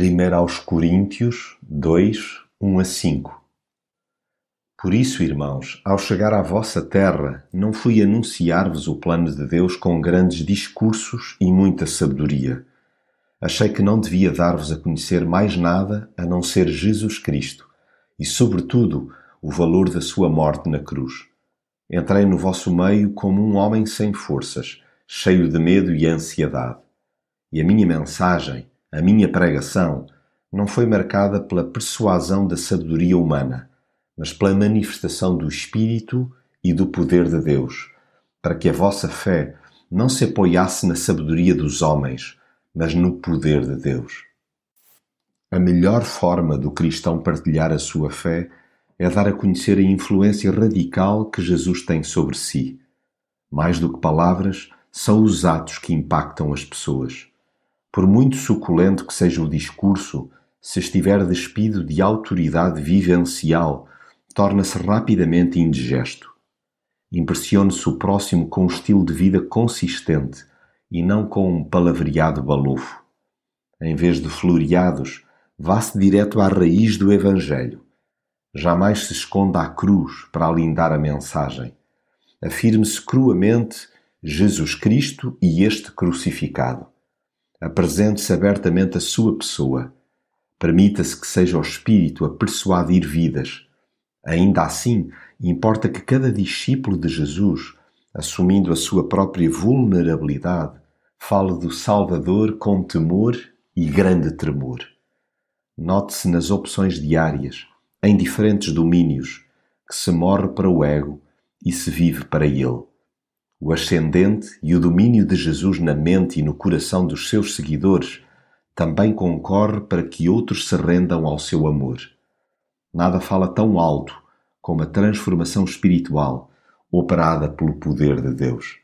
1 aos Coríntios 2, 1 a 5 Por isso, irmãos, ao chegar à vossa terra, não fui anunciar-vos o plano de Deus com grandes discursos e muita sabedoria. Achei que não devia dar-vos a conhecer mais nada a não ser Jesus Cristo e, sobretudo, o valor da sua morte na cruz. Entrei no vosso meio como um homem sem forças, cheio de medo e ansiedade. E a minha mensagem, a minha pregação não foi marcada pela persuasão da sabedoria humana, mas pela manifestação do Espírito e do poder de Deus, para que a vossa fé não se apoiasse na sabedoria dos homens, mas no poder de Deus. A melhor forma do cristão partilhar a sua fé é dar a conhecer a influência radical que Jesus tem sobre si. Mais do que palavras, são os atos que impactam as pessoas. Por muito suculento que seja o discurso, se estiver despido de autoridade vivencial, torna-se rapidamente indigesto. Impressione-se o próximo com um estilo de vida consistente e não com um palavreado balofo. Em vez de floreados, vá-se direto à raiz do Evangelho. Jamais se esconda à cruz para alindar a mensagem. Afirme-se cruamente Jesus Cristo e este crucificado. Apresente-se abertamente a sua pessoa. Permita-se que seja o Espírito a persuadir vidas. Ainda assim, importa que cada discípulo de Jesus, assumindo a sua própria vulnerabilidade, fale do Salvador com temor e grande tremor. Note-se nas opções diárias, em diferentes domínios, que se morre para o ego e se vive para ele. O ascendente e o domínio de Jesus na mente e no coração dos seus seguidores também concorre para que outros se rendam ao seu amor. Nada fala tão alto como a transformação espiritual operada pelo poder de Deus.